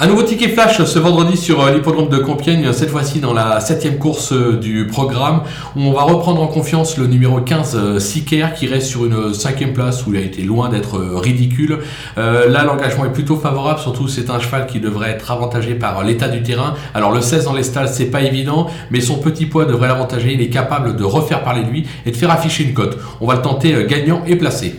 Un nouveau ticket flash ce vendredi sur euh, l'hippodrome de Compiègne, cette fois-ci dans la septième course euh, du programme, où on va reprendre en confiance le numéro 15 euh, Siker qui reste sur une euh, cinquième place où il a été loin d'être ridicule. là l'engagement est plutôt favorable, surtout c'est un cheval qui devrait être avantagé par l'état du terrain. Alors le 16 dans les stalles c'est pas évident, mais son petit poids devrait l'avantager, il est capable de refaire parler de lui et de faire afficher une cote. On va le tenter gagnant et placé.